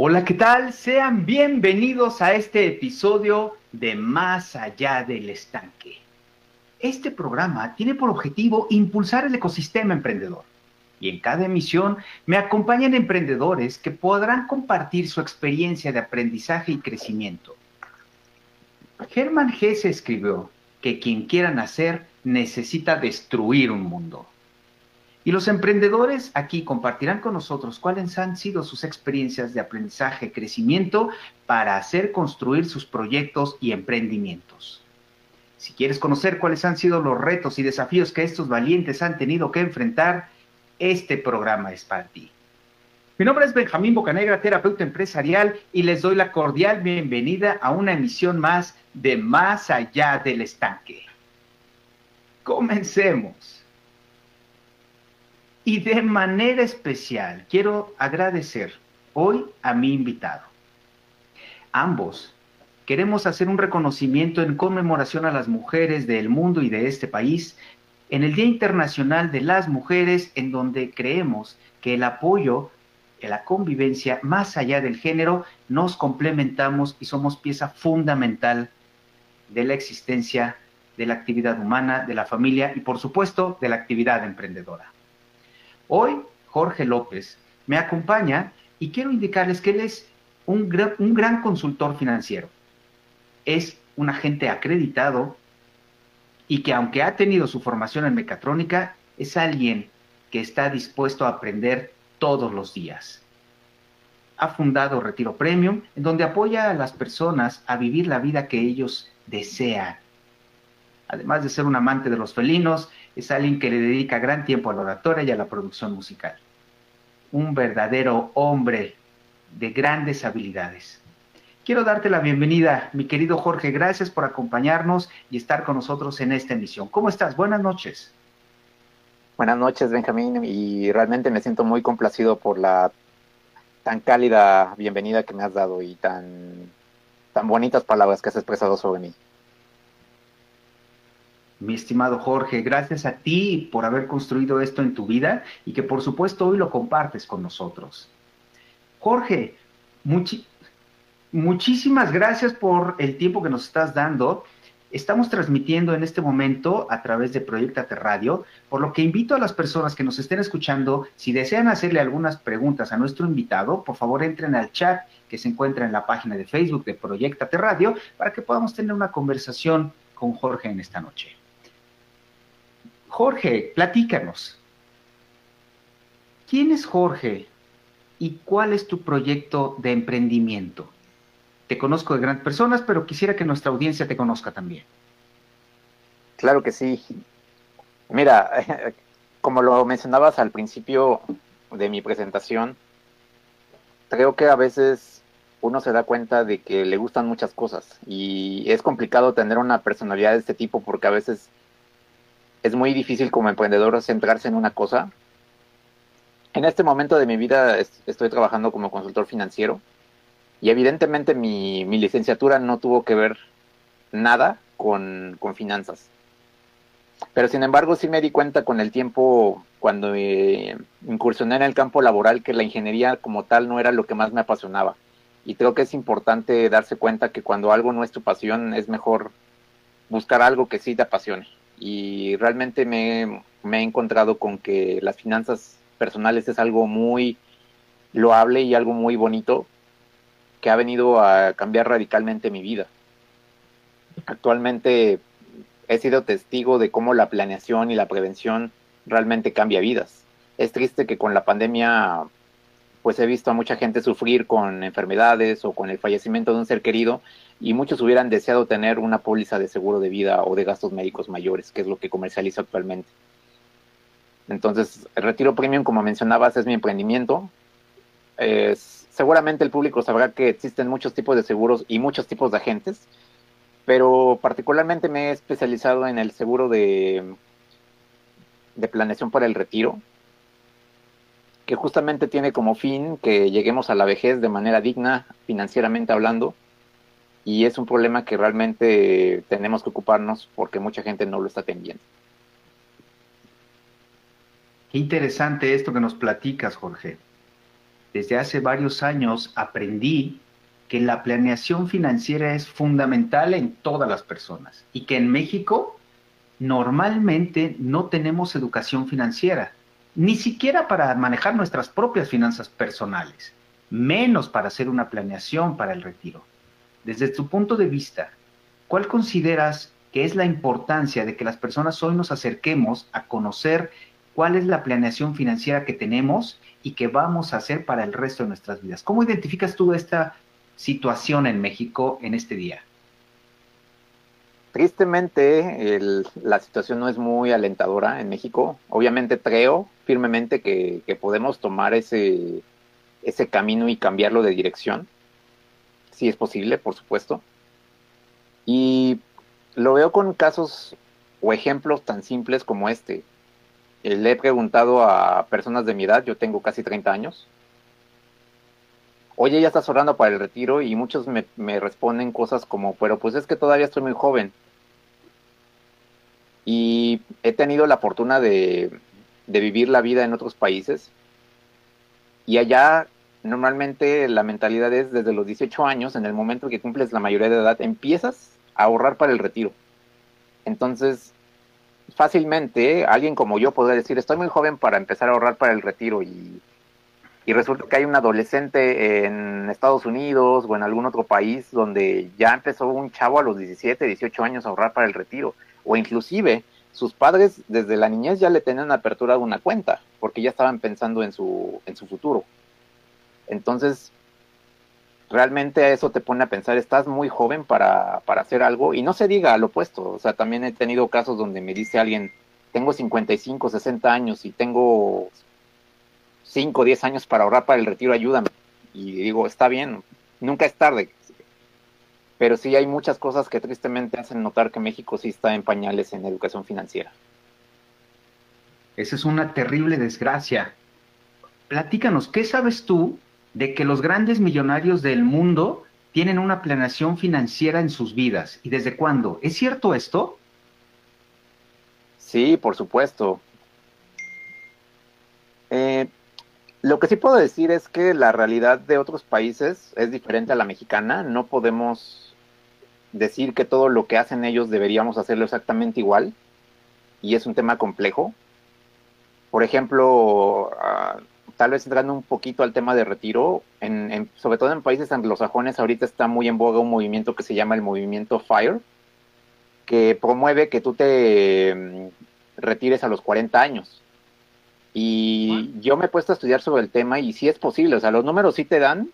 Hola, ¿qué tal? Sean bienvenidos a este episodio de Más allá del estanque. Este programa tiene por objetivo impulsar el ecosistema emprendedor y en cada emisión me acompañan emprendedores que podrán compartir su experiencia de aprendizaje y crecimiento. Germán Gese escribió que quien quiera nacer necesita destruir un mundo. Y los emprendedores aquí compartirán con nosotros cuáles han sido sus experiencias de aprendizaje crecimiento para hacer construir sus proyectos y emprendimientos. Si quieres conocer cuáles han sido los retos y desafíos que estos valientes han tenido que enfrentar, este programa es para ti. Mi nombre es Benjamín Bocanegra, terapeuta empresarial, y les doy la cordial bienvenida a una emisión más de Más allá del estanque. Comencemos. Y de manera especial quiero agradecer hoy a mi invitado. Ambos queremos hacer un reconocimiento en conmemoración a las mujeres del mundo y de este país en el Día Internacional de las Mujeres, en donde creemos que el apoyo, la convivencia, más allá del género, nos complementamos y somos pieza fundamental de la existencia de la actividad humana, de la familia y por supuesto de la actividad emprendedora. Hoy Jorge López me acompaña y quiero indicarles que él es un gran, consultor financiero. Es un agente acreditado y que aunque ha tenido su formación en mecatrónica, es alguien que está dispuesto a aprender todos los días. Ha fundado Retiro Premium, en donde apoya a las personas a vivir la vida que ellos desean. Además de ser un amante de los felinos, es alguien que le dedica gran tiempo a la oratoria y a la producción musical. Un verdadero hombre de grandes habilidades. Quiero darte la bienvenida, mi querido Jorge. Gracias por acompañarnos y estar con nosotros en esta emisión. ¿Cómo estás? Buenas noches. Buenas noches, Benjamín, y realmente me siento muy complacido por la tan cálida bienvenida que me has dado y tan, tan bonitas palabras que has expresado sobre mí. Mi estimado Jorge, gracias a ti por haber construido esto en tu vida y que por supuesto hoy lo compartes con nosotros. Jorge, muchísimas gracias por el tiempo que nos estás dando. Estamos transmitiendo en este momento a través de Proyectate Radio, por lo que invito a las personas que nos estén escuchando, si desean hacerle algunas preguntas a nuestro invitado, por favor entren al chat que se encuentra en la página de Facebook de Proyectate Radio para que podamos tener una conversación con Jorge en esta noche. Jorge, platícanos. ¿Quién es Jorge y cuál es tu proyecto de emprendimiento? te conozco de grandes personas, pero quisiera que nuestra audiencia te conozca también. Claro que sí. Mira, como lo mencionabas al principio de mi presentación, creo que a veces uno se da cuenta de que le gustan muchas cosas y es complicado tener una personalidad de este tipo porque a veces es muy difícil como emprendedor centrarse en una cosa. En este momento de mi vida estoy trabajando como consultor financiero y evidentemente mi, licenciatura no tuvo que ver nada con, finanzas. Pero sin embargo sí me di cuenta con el tiempo, cuando incursioné en el campo laboral, que la ingeniería como tal no era lo que más me apasionaba. Y creo que es importante darse cuenta que cuando algo no es tu pasión, es mejor buscar algo que sí te apasione. Y realmente me, me he encontrado con que las finanzas personales es algo muy loable y algo muy bonito, que ha venido a cambiar radicalmente mi vida. Actualmente he sido testigo de cómo la planeación y la prevención realmente cambia vidas. Es triste que con la pandemia pues he visto a mucha gente sufrir con enfermedades o con el fallecimiento de un ser querido y muchos hubieran deseado tener una póliza de seguro de vida o de gastos médicos mayores, que es lo que comercializo actualmente. Entonces, el Retiro Premium, como mencionabas, es mi emprendimiento. Seguramente el público sabrá que existen muchos tipos de seguros y muchos tipos de agentes, pero particularmente me he especializado en el seguro de, de planeación para el retiro, que justamente tiene como fin que lleguemos a la vejez de manera digna, financieramente hablando, y es un problema que realmente tenemos que ocuparnos porque mucha gente no lo está atendiendo. Qué interesante esto que nos platicas, Jorge. desde hace varios años aprendí que la planeación financiera es fundamental en todas las personas y que en México normalmente no tenemos educación financiera, ni siquiera para manejar nuestras propias finanzas personales, menos para hacer una planeación para el retiro. Desde tu punto de vista, ¿cuál consideras que es la importancia de que las personas hoy nos acerquemos a conocer cuál es la planeación financiera que tenemos y que vamos a hacer para el resto de nuestras vidas? ¿Cómo identificas tú esta situación en México en este día? Tristemente, la situación no es muy alentadora en México. Obviamente creo firmemente que, podemos tomar ese, camino y cambiarlo de dirección. Si es posible, por supuesto. Y lo veo con casos o ejemplos tan simples como este. Le he preguntado a personas de mi edad, yo tengo casi 30 años, oye, ya estás ahorrando para el retiro y muchos me, responden cosas como, pero pues es que todavía estoy muy joven. Y he tenido la fortuna de, vivir la vida en otros países y allá normalmente la mentalidad es desde los 18 años, en el momento que cumples la mayoría de edad, empiezas a ahorrar para el retiro. Entonces, fácilmente alguien como yo podría decir, estoy muy joven para empezar a ahorrar para el retiro y resulta que hay un adolescente en Estados Unidos o en algún otro país donde ya empezó un chavo a los 17, 18 años a ahorrar para el retiro, o inclusive sus padres desde la niñez ya le tenían apertura una cuenta, porque ya estaban pensando en su, en su futuro. Entonces, realmente eso te pone a pensar, estás muy joven para, para hacer algo, y no se diga al opuesto, o sea, también he tenido casos donde me dice alguien, tengo 55, 60 años y tengo 5 o 10 años para ahorrar para el retiro, ayúdame. Y digo, está bien, nunca es tarde. Pero sí hay muchas cosas que tristemente hacen notar que México sí está en pañales en educación financiera. Esa es una terrible desgracia. Platícanos, ¿qué sabes tú de que los grandes millonarios del mundo tienen una planeación financiera en sus vidas? ¿Y desde cuándo? ¿Es cierto esto? Sí, por supuesto. Eh, lo que sí puedo decir es que la realidad de otros países es diferente a la mexicana. No podemos decir que todo lo que hacen ellos deberíamos hacerlo exactamente igual. Y es un tema complejo. Por ejemplo, ah, tal vez entrando un poquito al tema de retiro, en, sobre todo en países anglosajones, ahorita está muy en boga un movimiento que se llama el movimiento FIRE, que promueve que tú te mm, retires a los 40 años. Y yo me he puesto a estudiar sobre el tema y sí es posible, o sea, los números sí te dan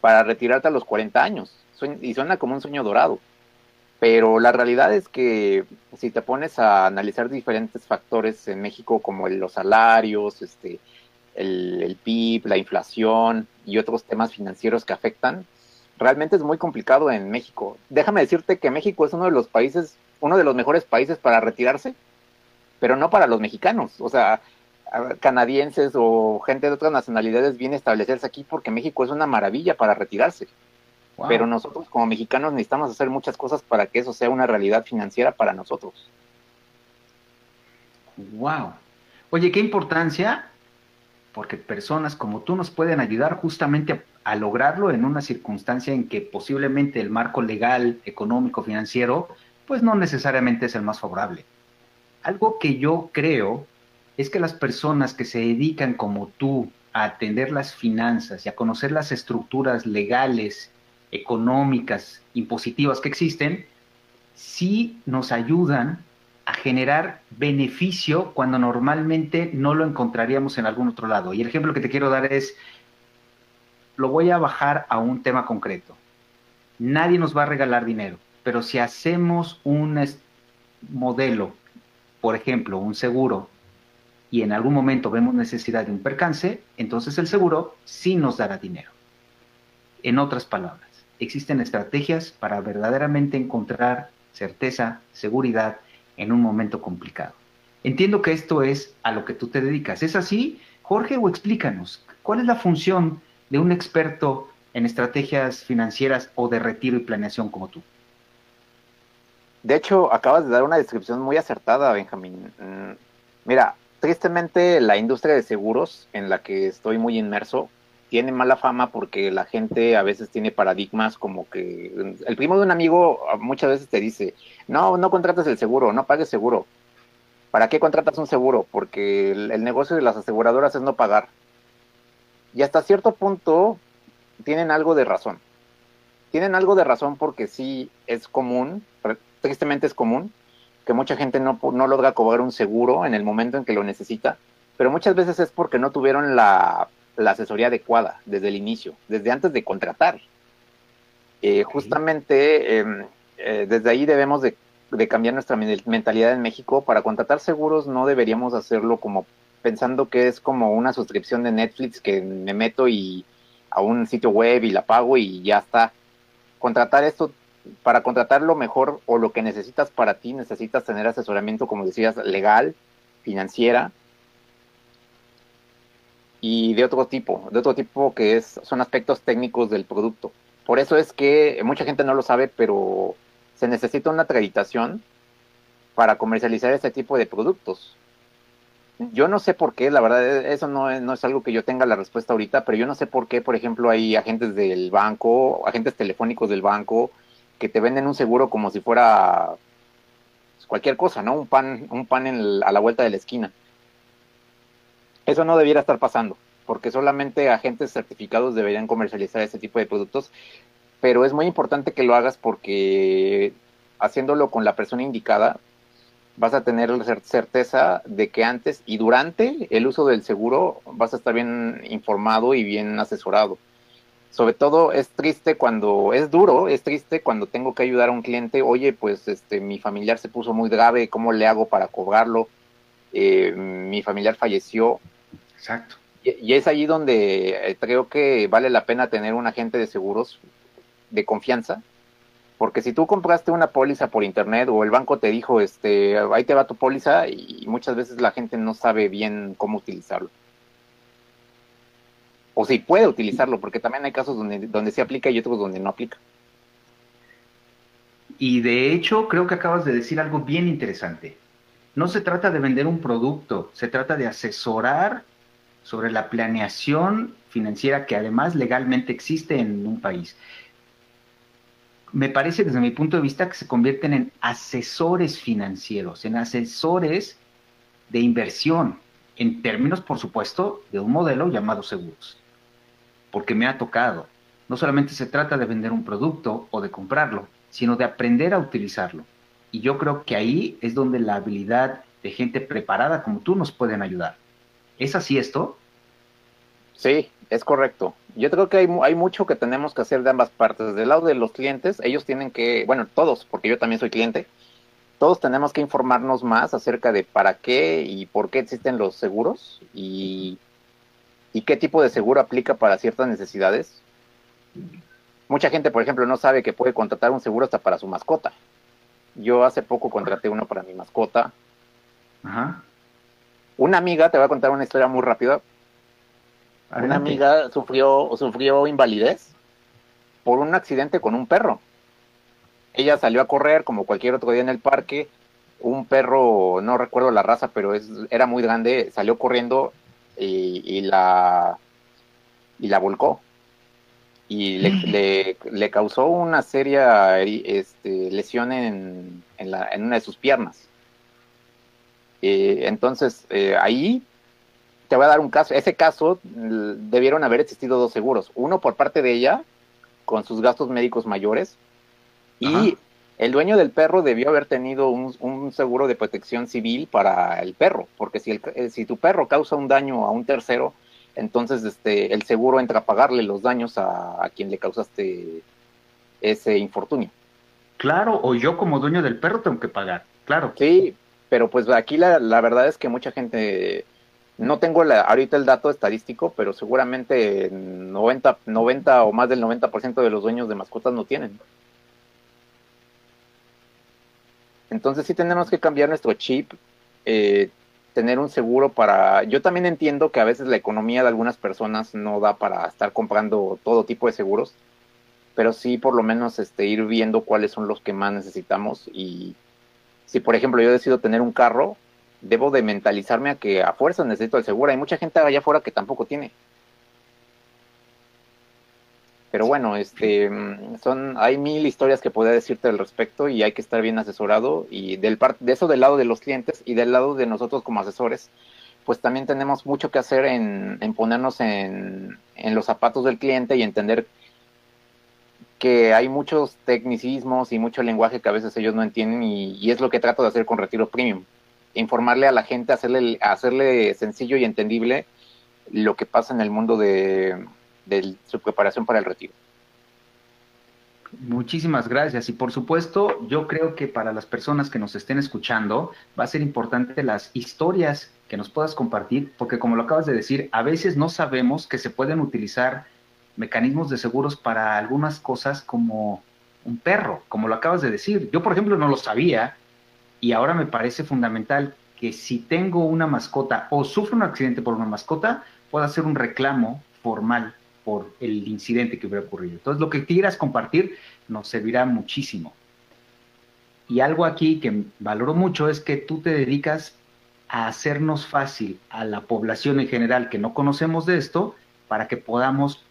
para retirarte a los 40 años y suena como un sueño dorado. Pero la realidad es que si te pones a analizar diferentes factores en México como los salarios, este, el, PIB, la inflación y otros temas financieros que afectan, realmente es muy complicado en México. Déjame decirte que México es uno de los países, uno de los mejores países para retirarse, pero no para los mexicanos. O sea, canadienses o gente de otras nacionalidades viene a establecerse aquí porque México es una maravilla para retirarse. Pero nosotros como mexicanos necesitamos hacer muchas cosas para que eso sea una realidad financiera para nosotros. Wow. Oye, qué importancia, porque personas como tú nos pueden ayudar justamente a, a lograrlo en una circunstancia en que posiblemente el marco legal, económico, financiero, pues no necesariamente es el más favorable. Algo que yo creo es que las personas que se dedican como tú a atender las finanzas y a conocer las estructuras legales, económicas, impositivas que existen, sí nos ayudan a generar beneficio cuando normalmente no lo encontraríamos en algún otro lado. Y el ejemplo que te quiero dar es, lo voy a bajar a un tema concreto. Nadie nos va a regalar dinero, pero si hacemos un modelo, por ejemplo, un seguro y en algún momento vemos necesidad de un percance, entonces el seguro sí nos dará dinero. En otras palabras, existen estrategias para verdaderamente encontrar certeza, seguridad en un momento complicado. Entiendo que esto es a lo que tú te dedicas. ¿Es así, Jorge? O explícanos, ¿cuál es la función de un experto en estrategias financieras o de retiro y planeación como tú? De hecho, acabas de dar una descripción muy acertada, Benjamín. Mm, mira, tristemente la industria de seguros en la que estoy muy inmerso tiene mala fama porque la gente a veces tiene paradigmas como que el primo de un amigo muchas veces te dice, no, no contrates el seguro, no pagues seguro. ¿Para qué contratas un seguro? Porque el, negocio de las aseguradoras es no pagar. Y hasta cierto punto tienen algo de razón. Tienen algo de razón porque sí es común, tristemente es común, que mucha gente no, no logra cobrar un seguro en el momento en que lo necesita, pero muchas veces es porque no tuvieron la la asesoría adecuada desde el inicio, desde antes de contratar. Eh, justamente em, eh, desde ahí debemos de, cambiar nuestra mentalidad en México. Para contratar seguros no deberíamos hacerlo como pensando que es como una suscripción de Netflix que me meto y a un sitio web y la pago y ya está. Contratar esto, para contratar lo mejor o lo que necesitas para ti, necesitas tener asesoramiento, como decías, legal, financiera, y de otro tipo, de otro tipo que es, son aspectos técnicos del producto. Por eso es que mucha gente no lo sabe, pero se necesita una acreditación para comercializar este tipo de productos. Yo no sé por qué, la verdad, e, eso no es, no es algo que yo tenga la respuesta ahorita, pero yo no sé por qué, por ejemplo, hay agentes del banco, agentes telefónicos del banco, que te venden un seguro como si fuera cualquier cosa, ¿no? Un pan, un pan a la vuelta de la esquina. Eso no debiera estar pasando, porque solamente agentes certificados deberían comercializar ese tipo de productos, pero es muy importante que lo hagas porque haciéndolo con la persona indicada, vas a tener certeza de que antes y durante el uso del seguro vas a estar bien informado y bien asesorado. Sobre todo es triste cuando, es duro, es triste cuando tengo que ayudar a un cliente, oye, pues este, mi familiar se puso muy grave, ¿cómo le hago para cobrarlo? Eh, mi familiar falleció, Exacto. Y, es allí donde eh, creo que vale la pena tener un agente de seguros de confianza, porque si tú compraste una póliza por internet o el banco te dijo, este, ahí te va tu póliza y muchas veces la gente no sabe bien cómo utilizarlo. O si puede utilizarlo, porque también hay casos donde, donde se aplica y otros donde no aplica. Y de hecho, creo que acabas de decir algo bien interesante. No se trata de vender un producto, se trata de asesorar sobre la planeación financiera que además legalmente existe en un país. Me parece desde mi punto de vista que se convierten en asesores financieros, en asesores de inversión, en términos, por supuesto, de un modelo llamado seguros. Porque me ha tocado. No solamente se trata de vender un producto o de comprarlo, sino de aprender a utilizarlo. Y yo creo que ahí es donde la habilidad de gente preparada como tú nos pueden ayudar. ¿Es así esto? Sí, es correcto. Yo creo que hay, hay mucho que tenemos que hacer de ambas partes. Del lado de los clientes, ellos tienen que, bueno, todos, porque yo también soy cliente, todos tenemos que informarnos más acerca de para qué y por qué existen los seguros y, y qué tipo de seguro aplica para ciertas necesidades. Mucha gente, por ejemplo, no sabe que puede contratar un seguro hasta para su mascota. Yo hace poco contraté uno para mi mascota. Ajá. Una amiga, te voy a contar una historia muy rápida. Una amiga sufrió, sufrió invalidez por un accidente con un perro. Ella salió a correr como cualquier otro día en el parque. Un perro, no recuerdo la raza, pero es, era muy grande, salió corriendo y, la, y la volcó. Y le, le, causó una seria este, lesión en, en, la, en una de sus piernas. Eh, entonces, eh, ahí te voy a dar un caso. Ese caso debieron haber existido dos seguros. Uno por parte de ella, con sus gastos médicos mayores, y el dueño del perro debió haber tenido un, seguro de protección civil para el perro, porque si, el, eh, si tu perro causa un daño a un tercero, entonces este, el seguro entra a pagarle los daños a, a quien le causaste ese infortunio. Claro, o yo como dueño del perro tengo que pagar, claro. Sí, pero pues aquí la, la verdad es que mucha gente, no tengo ahorita el dato estadístico, pero seguramente 90, 90 o más del 90% de los dueños de mascotas no tienen. Entonces sí tenemos que cambiar nuestro chip, eh, tener un seguro para... Yo también entiendo que a veces la economía de algunas personas no da para estar comprando todo tipo de seguros, pero sí por lo menos este, ir viendo cuáles son los que más necesitamos y si por ejemplo yo decido tener un carro, debo de mentalizarme a que a fuerza necesito el seguro. Hay mucha gente allá afuera que tampoco tiene. Pero bueno, este, son, hay mil historias que podría decirte al respecto y hay que estar bien asesorado y del de eso del lado de los clientes y del lado de nosotros como asesores, pues también tenemos mucho que hacer en, ponernos en, los zapatos del cliente y entender que hay muchos tecnicismos y mucho lenguaje que a veces ellos no entienden y, es lo que trato de hacer con Retiro Premium. Informarle a la gente, hacerle, hacerle sencillo y entendible lo que pasa en el mundo de, de su preparación para el retiro. Muchísimas gracias. Y por supuesto, yo creo que para las personas que nos estén escuchando, va a ser importante las historias que nos puedas compartir, porque como lo acabas de decir, a veces no sabemos que se pueden utilizar mecanismos de seguros para algunas cosas como un perro, como lo acabas de decir. Yo, por ejemplo, no lo sabía y ahora me parece fundamental que si tengo una mascota o sufro un accidente por una mascota, pueda hacer un reclamo formal por el incidente que hubiera ocurrido. Entonces, lo que quieras compartir nos servirá muchísimo. Y algo aquí que valoro mucho es que tú te dedicas a hacernos fácil a la población en general que no conocemos de esto para que podamos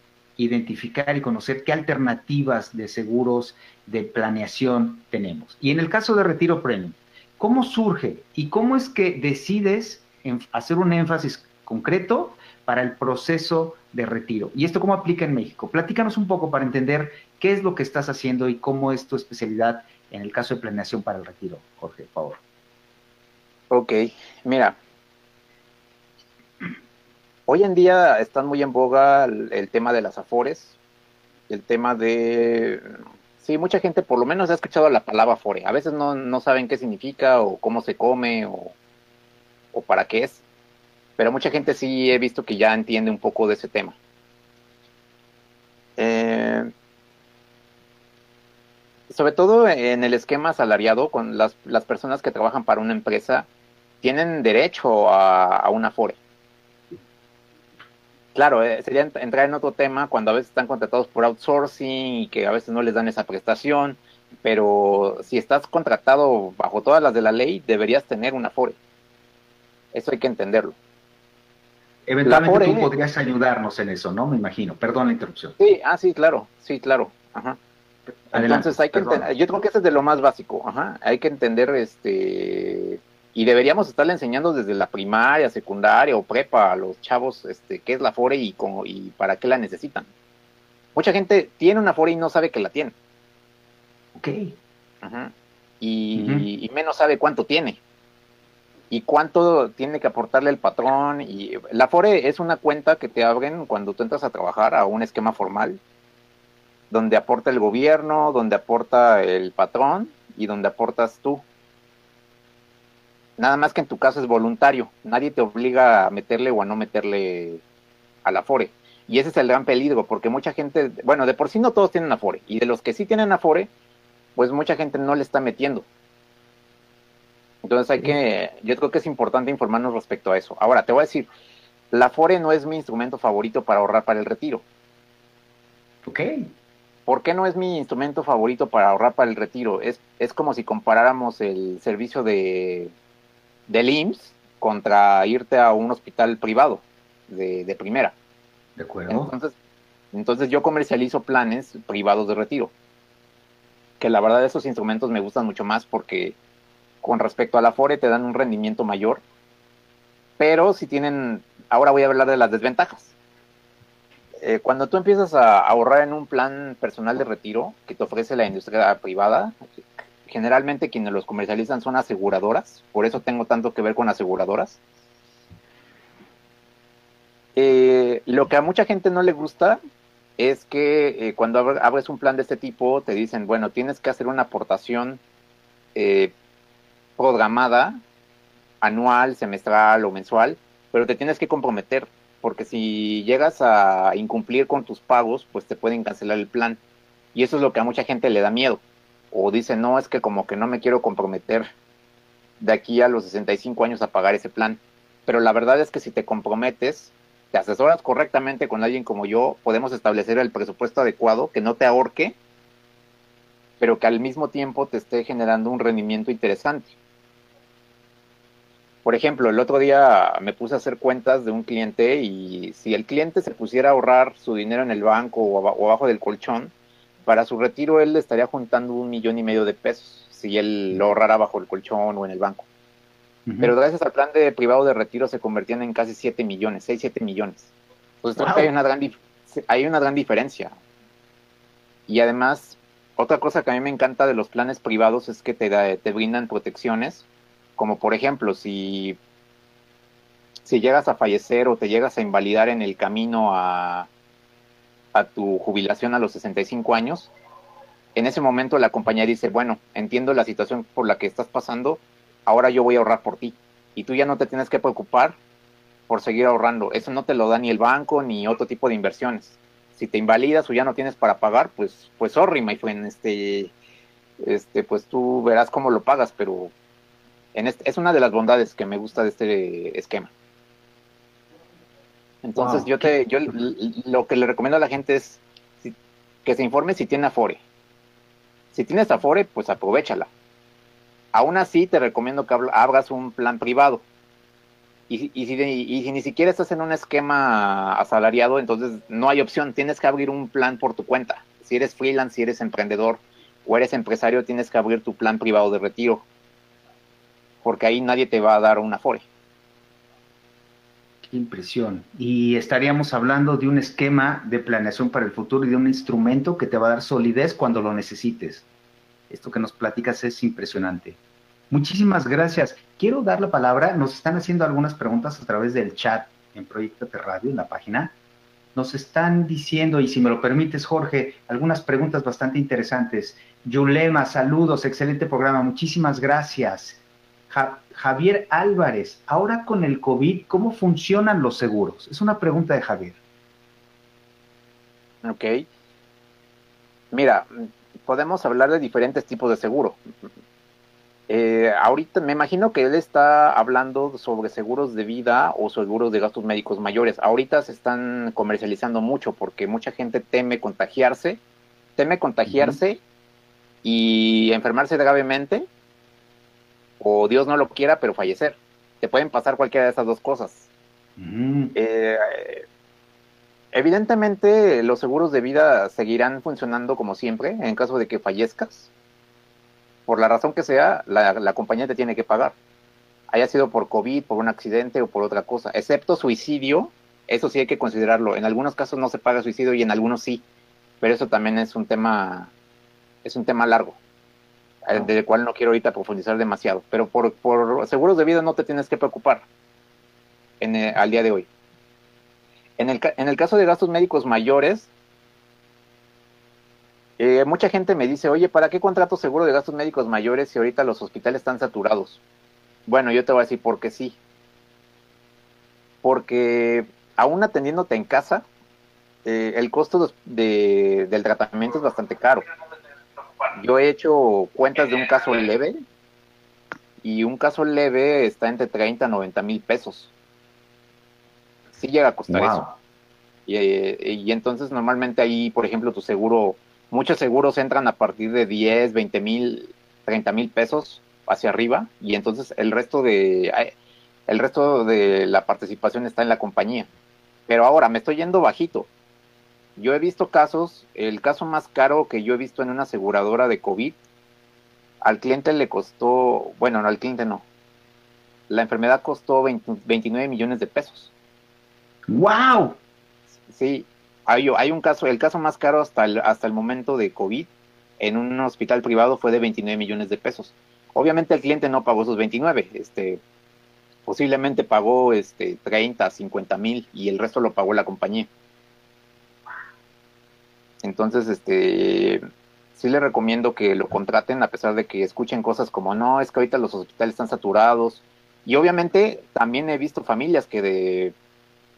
identificar y conocer qué alternativas de seguros, de planeación tenemos. Y en el caso de Retiro Premium, ¿cómo surge y cómo es que decides hacer un énfasis concreto para el proceso de retiro. ¿Y esto cómo aplica en México? Platícanos un poco para entender qué es lo que estás haciendo y cómo es tu especialidad en el caso de planeación para el retiro, Jorge, por favor. Ok, mira, hoy en día están muy en boga el, tema de las afores, el tema de... Sí, mucha gente por lo menos ha escuchado la palabra afore. A veces no, no saben qué significa o cómo se come o, o para qué es pero mucha gente sí he visto que ya entiende un poco de ese tema. Eh, sobre todo en el esquema asalariado, con las, personas que trabajan para una empresa, tienen derecho a, una Afore. Claro, eh, sería entrar en otro tema cuando a veces están contratados por outsourcing y que a veces no les dan esa prestación, pero si estás contratado bajo todas las de la ley, deberías tener una Afore. Eso hay que entenderlo. Eventualmente tú podrías ayudarnos en eso, ¿no? Me imagino. Perdón la interrupción. Sí, ah, sí, claro, sí, claro. Ajá. Entonces hay que entender, yo creo que eso es de lo más básico, ajá. Hay que entender, este, y deberíamos estarle enseñando desde la primaria, secundaria o prepa a los chavos, este, qué es la FORE y, cómo, y para qué la necesitan. Mucha gente tiene una FORE y no sabe que la tiene. Ok. Ajá. y menos sabe cuánto tiene y cuánto tiene que aportarle el patrón. Y la FORE es una cuenta que te abren cuando tú entras a trabajar a un esquema formal, donde aporta el gobierno, donde aporta el patrón y donde aportas tú. Nada más que en tu caso es voluntario, nadie te obliga a meterle o a no meterle a la FORE. Y ese es el gran peligro, porque mucha gente, bueno, de por sí no todos tienen Afore, y de los que sí tienen Afore, pues mucha gente no le está metiendo. Entonces hay que, yo creo que es importante informarnos respecto a eso. Ahora, te voy a decir, la FORE no es mi instrumento favorito para ahorrar para el retiro. Ok. ¿Por qué no es mi instrumento favorito para ahorrar para el retiro? Es, es como si comparáramos el servicio de del IMSS contra irte a un hospital privado de, de primera. De acuerdo. Entonces, entonces yo comercializo planes privados de retiro. Que la verdad esos instrumentos me gustan mucho más porque con respecto a la FORE te dan un rendimiento mayor, pero si tienen, ahora voy a hablar de las desventajas. Eh, cuando tú empiezas a ahorrar en un plan personal de retiro que te ofrece la industria privada, generalmente quienes los comercializan son aseguradoras, por eso tengo tanto que ver con aseguradoras. Eh, lo que a mucha gente no le gusta es que eh, cuando abres un plan de este tipo te dicen, bueno, tienes que hacer una aportación programada, anual, semestral o mensual, pero te tienes que comprometer, porque si llegas a incumplir con tus pagos, pues te pueden cancelar el plan. Y eso es lo que a mucha gente le da miedo. O dice, no, es que como que no me quiero comprometer de aquí a los 65 años a pagar ese plan. Pero la verdad es que si te comprometes, te asesoras correctamente con alguien como yo, podemos establecer el presupuesto adecuado que no te ahorque, pero que al mismo tiempo te esté generando un rendimiento interesante. Por ejemplo, el otro día me puse a hacer cuentas de un cliente y si el cliente se pusiera a ahorrar su dinero en el banco o, abajo del colchón, para su retiro él estaría juntando un millón y medio de pesos si él lo ahorrara bajo el colchón o en el banco. Pero gracias al plan de privado de retiro se convertían en casi 7 millones, 6, 7 millones. Entonces hay una, gran hay una gran diferencia. Y además, otra cosa que a mí me encanta de los planes privados es que te, te brindan protecciones como por ejemplo, si, si llegas a fallecer o te llegas a invalidar en el camino a, a tu jubilación a los 65 años, en ese momento la compañía dice, bueno, entiendo la situación por la que estás pasando, ahora yo voy a ahorrar por ti. Y tú ya no te tienes que preocupar por seguir ahorrando. Eso no te lo da ni el banco ni otro tipo de inversiones. Si te invalidas o ya no tienes para pagar, pues, pues sorry, my friend, este, este, pues tú verás cómo lo pagas, pero este, es una de las bondades que me gusta de este esquema. Entonces yo te, yo lo que le recomiendo a la gente es que se informe si tiene Afore. Si tienes Afore, pues aprovechala. Aún así te recomiendo que abras un plan privado. Y, y, si, y, si, ni siquiera estás en un esquema asalariado, entonces no hay opción, tienes que abrir un plan por tu cuenta. Si eres freelance, si eres emprendedor o eres empresario, tienes que abrir tu plan privado de retiro porque ahí nadie te va a dar una Afore. Impresión. Y estaríamos hablando de un esquema de planeación para el futuro y de un instrumento que te va a dar solidez cuando lo necesites. Esto que nos platicas es impresionante. Muchísimas gracias. Quiero dar la palabra. Nos están haciendo algunas preguntas a través del chat en Proyecto Radio, en la página. Nos están diciendo, y si me lo permites, Jorge, algunas preguntas bastante interesantes. Yulema, saludos, excelente programa. Muchísimas gracias. Javier Álvarez, ahora con el COVID, ¿cómo funcionan los seguros? Es una pregunta de Javier. Ok. Mira, podemos hablar de diferentes tipos de seguro. Eh, ahorita me imagino que él está hablando sobre seguros de vida o seguros de gastos médicos mayores. Ahorita se están comercializando mucho porque mucha gente teme contagiarse, teme contagiarse y enfermarse gravemente o Dios no lo quiera, pero fallecer. Te pueden pasar cualquiera de esas dos cosas. Mm. Eh, evidentemente, los seguros de vida seguirán funcionando como siempre en caso de que fallezcas. Por la razón que sea, la, compañía te tiene que pagar. Haya sido por COVID, por un accidente o por otra cosa. Excepto suicidio, eso sí hay que considerarlo. En algunos casos no se paga suicidio y en algunos sí. Pero eso también es un tema, es un tema largo. Eh, del cual no quiero ahorita profundizar demasiado, pero por, seguros de vida no te tienes que preocupar en al día de hoy. En el, en el caso de gastos médicos mayores, eh, mucha gente me dice, oye, ¿para qué contrato seguro de gastos médicos mayores si ahorita los hospitales están saturados? Bueno, yo te voy a decir por qué sí. Porque aún atendiéndote en casa, eh, el costo de, del tratamiento es bastante caro. Yo he hecho cuentas de un caso leve y un caso leve está entre 30 a 90 mil pesos. Sí llega a costar eso. Y, entonces normalmente ahí, por ejemplo, tu seguro, muchos seguros entran a partir de 10, 20 mil, 30 mil pesos hacia arriba y entonces el resto de el resto de la participación está en la compañía. Pero ahora me estoy yendo bajito. Yo he visto casos, el caso más caro que yo he visto en una aseguradora de COVID, al cliente le costó, bueno, no, al cliente no, la enfermedad costó 29 millones de pesos. ¡Wow! Sí, hay, hay, un caso, el caso más caro hasta el, hasta el momento de COVID en un hospital privado fue de 29 millones de pesos. Obviamente el cliente no pagó esos 29, este, posiblemente pagó este, 30, 50 mil y el resto lo pagó la compañía. Entonces, este, sí les recomiendo que lo contraten a pesar de que escuchen cosas como, no, es que ahorita los hospitales están saturados. Y obviamente también he visto familias que de,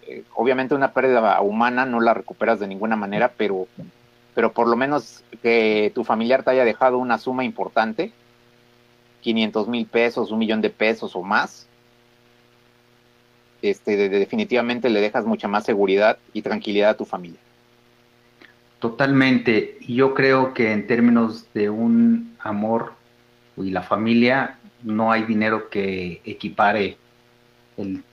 eh, obviamente una pérdida humana no la recuperas de ninguna manera, pero, pero por lo menos que tu familiar te haya dejado una suma importante, 500 mil pesos, un millón de pesos o más, este, definitivamente le dejas mucha más seguridad y tranquilidad a tu familia. Totalmente. Y yo creo que en términos de un amor y la familia, no hay dinero que equipare el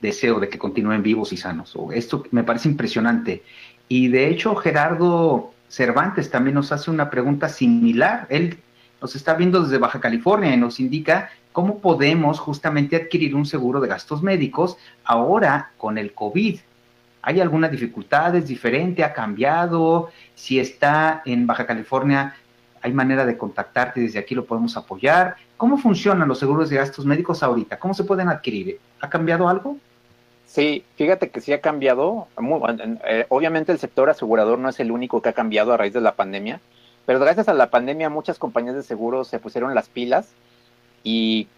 deseo de que continúen vivos y sanos. Esto me parece impresionante. Y de hecho, Gerardo Cervantes también nos hace una pregunta similar. Él nos está viendo desde Baja California y nos indica cómo podemos justamente adquirir un seguro de gastos médicos ahora con el COVID. ¿Hay alguna dificultad? ¿Es diferente? ¿Ha cambiado? Si está en Baja California, ¿hay manera de contactarte desde aquí? ¿Lo podemos apoyar? ¿Cómo funcionan los seguros de gastos médicos ahorita? ¿Cómo se pueden adquirir? ¿Ha cambiado algo? Sí, fíjate que sí ha cambiado. Eh, obviamente el sector asegurador no es el único que ha cambiado a raíz de la pandemia, pero gracias a la pandemia muchas compañías de seguros se pusieron las pilas y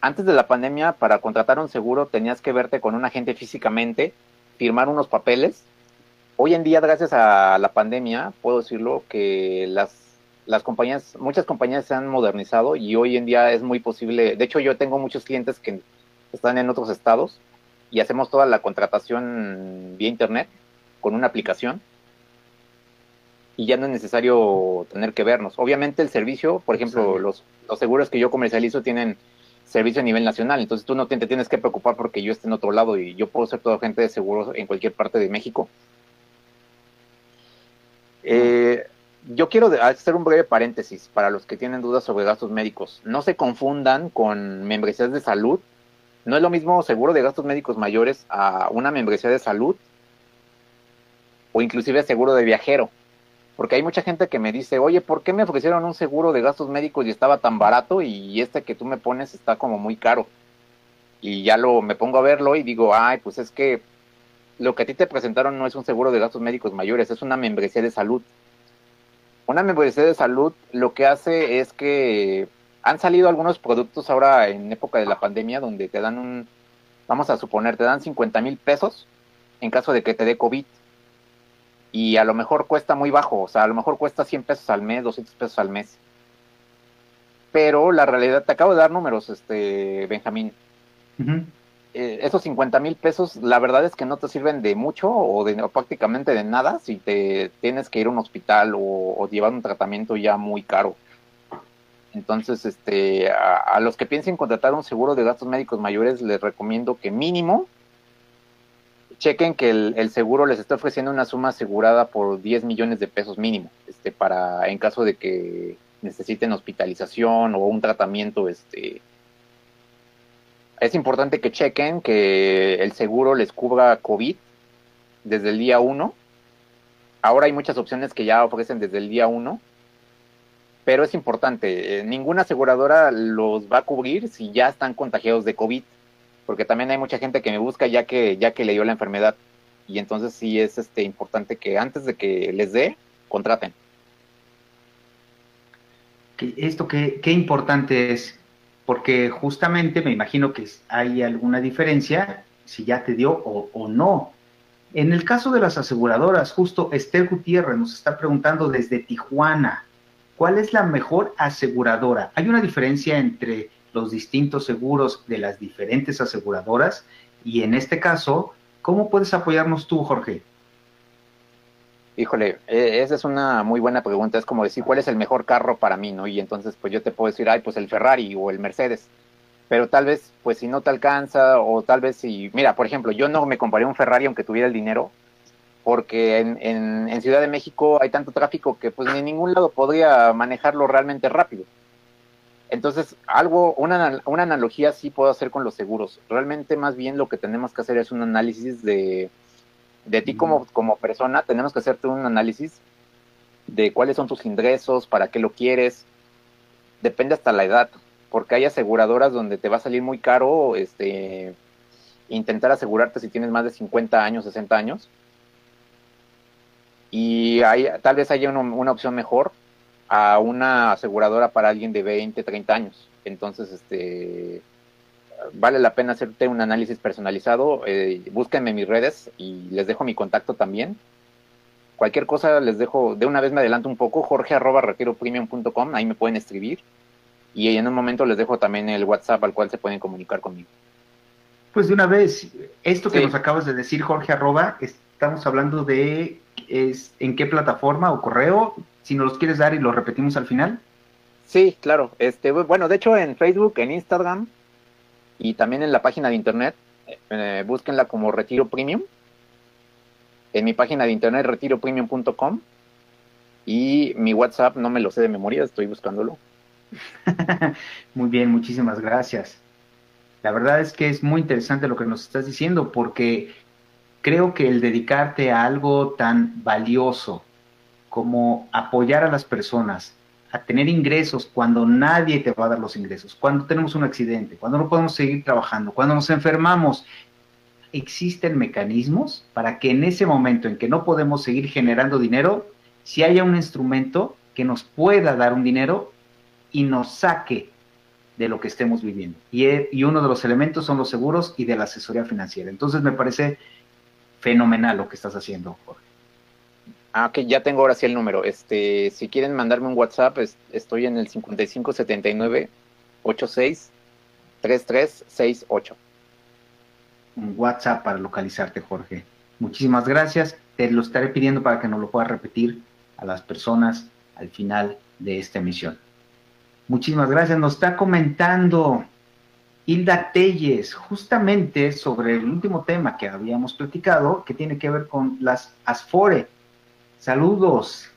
antes de la pandemia para contratar un seguro tenías que verte con un agente físicamente, firmar unos papeles. Hoy en día, gracias a la pandemia, puedo decirlo que las, las compañías, muchas compañías se han modernizado y hoy en día es muy posible. De hecho, yo tengo muchos clientes que están en otros estados y hacemos toda la contratación vía internet con una aplicación y ya no es necesario tener que vernos. Obviamente el servicio, por ejemplo, los, los seguros que yo comercializo tienen servicio a nivel nacional, entonces tú no te, tienes que preocupar porque yo esté en otro lado y yo puedo ser todo agente de seguros en cualquier parte de México. Eh, yo quiero hacer un breve paréntesis para los que tienen dudas sobre gastos médicos. No se confundan con membresías de salud no es lo mismo seguro de gastos médicos mayores a una membresía de salud o inclusive seguro de viajero. Porque hay mucha gente que me dice, oye, ¿por qué me ofrecieron un seguro de gastos médicos y estaba tan barato y este que tú me pones está como muy caro? Y ya lo me pongo a verlo y digo, ay, pues es que lo que a ti te presentaron no es un seguro de gastos médicos mayores, es una membresía de salud. Una membresía de salud lo que hace es que han salido algunos productos ahora en época de la pandemia donde te dan un, vamos a suponer, te dan 50 mil pesos en caso de que te dé COVID. Y a lo mejor cuesta muy bajo, o sea, a lo mejor cuesta 100 pesos al mes, 200 pesos al mes. Pero la realidad, te acabo de dar números, este Benjamín. Eh, esos 50 mil pesos, la verdad es que no te sirven de mucho o, de, prácticamente de nada si te tienes que ir a un hospital o llevar un tratamiento ya muy caro. Entonces, este, a, los que piensen contratar un seguro de gastos médicos mayores, les recomiendo que mínimo chequen que el, seguro les está ofreciendo una suma asegurada por 10 millones de pesos mínimo, este, para en caso de que necesiten hospitalización o un tratamiento, este, es importante que chequen que el seguro les cubra COVID desde el día 1. Ahora hay muchas opciones que ya ofrecen desde el día 1 pero es importante, eh, ninguna aseguradora los va a cubrir si ya están contagiados de COVID, porque también hay mucha gente que me busca ya que ya que le dio la enfermedad y entonces sí es este importante que antes de que les dé contraten. Esto qué, qué importante es, porque justamente me imagino que hay alguna diferencia si ya te dio o, o no. En el caso de las aseguradoras, justo Esther Gutiérrez nos está preguntando desde Tijuana, ¿Cuál es la mejor aseguradora? ¿Hay una diferencia entre los distintos seguros de las diferentes aseguradoras? Y en este caso, ¿cómo puedes apoyarnos tú, Jorge? Híjole, e, esa es una muy buena pregunta. Es como decir, ¿cuál es el mejor carro para mí? ¿no? Y entonces, pues yo te puedo decir, ay, pues el Ferrari o el Mercedes. Pero tal vez, pues si no te alcanza, o tal vez si, mira, por ejemplo, yo no me compraría un Ferrari aunque tuviera el dinero, porque en, en, Ciudad de México hay tanto tráfico que pues ni en ningún lado podría manejarlo realmente rápido. Entonces, algo, una, una analogía sí puedo hacer con los seguros. Realmente más bien lo que tenemos que hacer es un análisis de, de ti como, como persona, tenemos que hacerte un análisis de cuáles son tus ingresos, para qué lo quieres, depende hasta la edad, porque hay aseguradoras donde te va a salir muy caro este, intentar asegurarte si tienes más de 50 años, 60 años, y hay, tal vez haya una, opción mejor a una aseguradora para alguien de 20, 30 años. Entonces, este vale la pena hacerte un análisis personalizado. Eh, búsquenme en mis redes y les dejo mi contacto también. Cualquier cosa les dejo, de una vez me adelanto un poco, jorge arroba premium.com, ahí me pueden escribir. Y en un momento les dejo también el WhatsApp al cual se pueden comunicar conmigo. Pues de una vez, esto que nos acabas de decir, Jorge arroba, estamos hablando de es en qué plataforma o correo, si nos los quieres dar y lo repetimos al final. Sí, claro. Este, bueno, de hecho en Facebook, en Instagram y también en la página de internet eh, búsquenla como Retiro Premium. En mi página de internet retiropremium.com y mi WhatsApp no me lo sé de memoria, estoy buscándolo. muy bien, muchísimas gracias. La verdad es que es muy interesante lo que nos estás diciendo porque creo que el dedicarte a algo tan valioso como apoyar a las personas, a tener ingresos cuando nadie te va a dar los ingresos, cuando tenemos un accidente, cuando no podemos seguir trabajando, cuando nos enfermamos, existen mecanismos para que en ese momento en que no podemos seguir generando dinero, si haya un instrumento que nos pueda dar un dinero y nos saque de lo que estemos viviendo. Y, uno de los elementos son los seguros y de la asesoría financiera. Entonces me parece fenomenal lo que estás haciendo, Jorge. Ah, ok, ya tengo ahora sí el número. Este, si quieren mandarme un WhatsApp, estoy en el 5579 86 3368. Un WhatsApp para localizarte, Jorge. Muchísimas gracias. Te lo estaré pidiendo para que nos lo puedas repetir a las personas al final de esta emisión. Muchísimas gracias. Nos está comentando Hilda Telles justamente sobre el último tema que habíamos platicado, que tiene que ver con las ASFORE Saludos.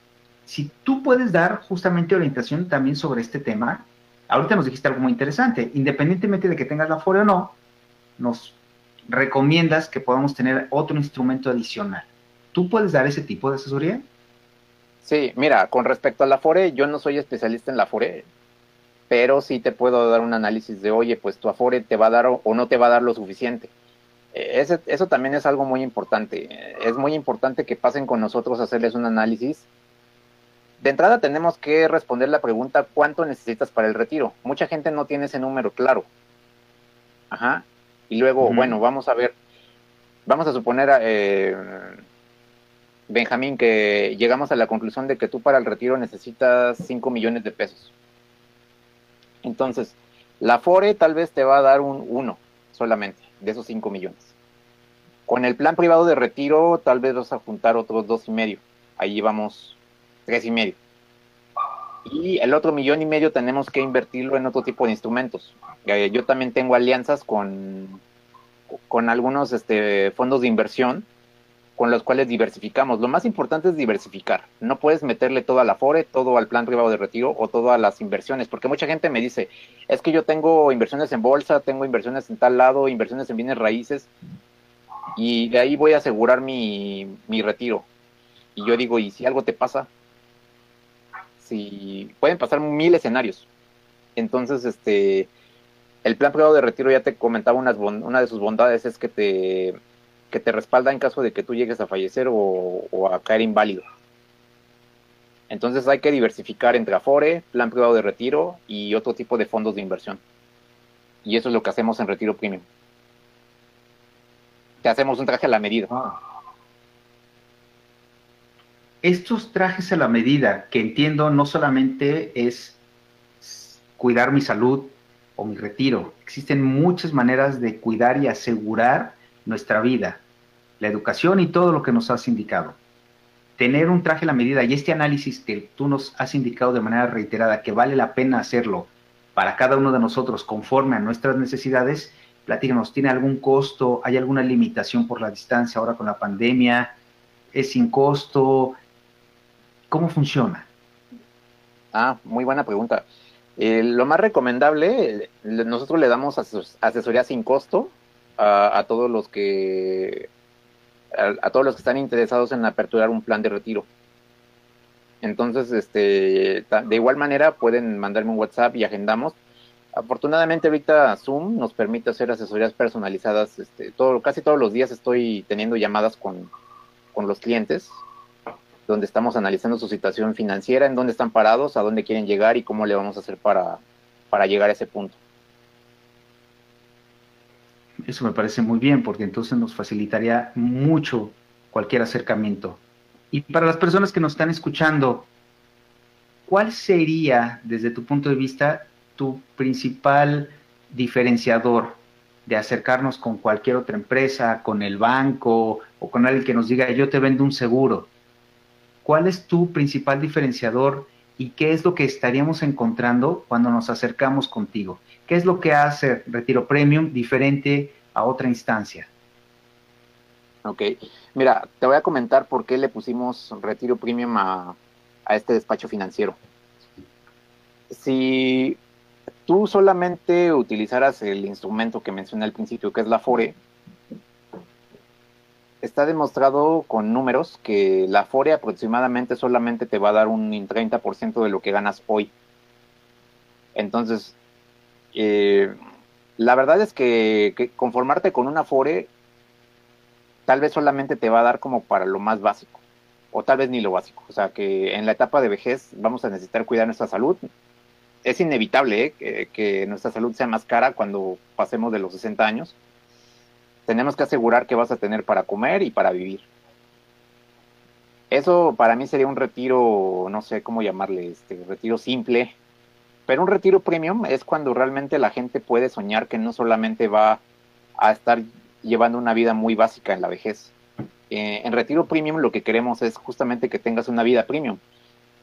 Si tú puedes dar justamente orientación también sobre este tema, ahorita nos dijiste algo muy interesante, independientemente de que tengas la FORE o no, nos recomiendas que podamos tener otro instrumento adicional. ¿Tú puedes dar ese tipo de asesoría? Sí, mira, con respecto a la FORE, yo no soy especialista en la FORE, pero sí te puedo dar un análisis de, oye, pues tu Afore te va a dar o no te va a dar lo suficiente. Eh, eso también es algo muy importante. Es muy importante que pasen con nosotros a hacerles un análisis. De entrada tenemos que responder la pregunta ¿cuánto necesitas para el retiro? Mucha gente no tiene ese número claro. Ajá. Y luego, bueno, vamos a ver, vamos a suponer, eh, Benjamín, que llegamos a la conclusión de que tú para el retiro necesitas 5 millones de pesos. Entonces, la FORE tal vez te va a dar un 1 solamente de esos 5 millones. Con el plan privado de retiro, tal vez vas a juntar otros dos y medio. Ahí vamos tres y medio. Y el otro millón y medio tenemos que invertirlo en otro tipo de instrumentos. Yo también tengo alianzas con, con algunos este, fondos de inversión con los cuales diversificamos. Lo más importante es diversificar. No puedes meterle todo al Afore, todo al plan privado de retiro o todo a las inversiones, porque mucha gente me dice, es que yo tengo inversiones en bolsa, tengo inversiones en tal lado, inversiones en bienes raíces, y de ahí voy a asegurar mi, mi retiro. Y yo digo, ¿y si algo te pasa? Si pueden pasar mil escenarios. Entonces, este, el plan privado de retiro ya te comentaba una de sus bondades es que te que te respalda en caso de que tú llegues a fallecer o, a caer inválido. Entonces hay que diversificar entre Afore, plan privado de retiro y otro tipo de fondos de inversión. Y eso es lo que hacemos en Retiro Premium. Te hacemos un traje a la medida. Ah. Estos trajes a la medida, que entiendo no solamente es cuidar mi salud o mi retiro, existen muchas maneras de cuidar y asegurar nuestra vida, la educación y todo lo que nos has indicado. Tener un traje a la medida y este análisis que tú nos has indicado de manera reiterada que vale la pena hacerlo para cada uno de nosotros conforme a nuestras necesidades, platícanos, ¿tiene algún costo? ¿Hay alguna limitación por la distancia ahora con la pandemia? ¿Es sin costo? ¿Cómo funciona? Ah, muy buena pregunta. Eh, lo más recomendable, nosotros le damos asesoría sin costo a, todos los que a, todos los que están interesados en aperturar un plan de retiro. Entonces, este, de igual manera pueden mandarme un WhatsApp y agendamos. Afortunadamente ahorita Zoom nos permite hacer asesorías personalizadas. Este, todo, casi todos los días estoy teniendo llamadas con, con los clientes, donde estamos analizando su situación financiera, en dónde están parados, a dónde quieren llegar y cómo le vamos a hacer para, para llegar a ese punto. Eso me parece muy bien porque entonces nos facilitaría mucho cualquier acercamiento. Y para las personas que nos están escuchando, ¿cuál sería, desde tu punto de vista, tu principal diferenciador de acercarnos con cualquier otra empresa, con el banco o con alguien que nos diga, yo te vendo un seguro? ¿Cuál es tu principal diferenciador y qué es lo que estaríamos encontrando cuando nos acercamos contigo? ¿Qué es lo que hace Retiro Premium diferente a otra instancia. Ok, mira, te voy a comentar por qué le pusimos retiro premium a, a este despacho financiero. Si tú solamente utilizaras el instrumento que mencioné al principio, que es la FORE, está demostrado con números que la FORE aproximadamente solamente te va a dar un 30% de lo que ganas hoy. Entonces, eh, la verdad es que, conformarte con una FORE tal vez solamente te va a dar como para lo más básico, o tal vez ni lo básico. O sea, que en la etapa de vejez vamos a necesitar cuidar nuestra salud. Es inevitable eh, que, nuestra salud sea más cara cuando pasemos de los 60 años. Tenemos que asegurar que vas a tener para comer y para vivir. Eso para mí sería un retiro, no sé cómo llamarle, este retiro simple, pero un retiro premium es cuando realmente la gente puede soñar que no solamente va a estar llevando una vida muy básica en la vejez. Eh, en retiro premium lo que queremos es justamente que tengas una vida premium,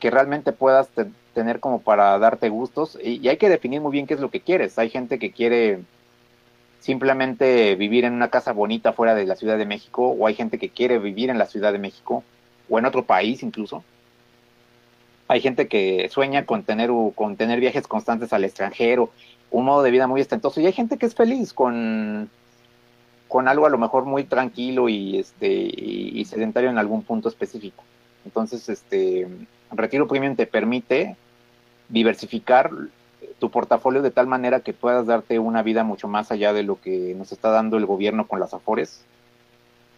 que realmente puedas tener como para darte gustos y, hay que definir muy bien qué es lo que quieres. Hay gente que quiere simplemente vivir en una casa bonita fuera de la Ciudad de México o hay gente que quiere vivir en la Ciudad de México o en otro país incluso hay gente que sueña con tener, con tener viajes constantes al extranjero, un modo de vida muy estentoso, y hay gente que es feliz con, con algo a lo mejor muy tranquilo y, este, y, sedentario en algún punto específico. Entonces, este, Retiro Premium te permite diversificar tu portafolio de tal manera que puedas darte una vida mucho más allá de lo que nos está dando el gobierno con las afores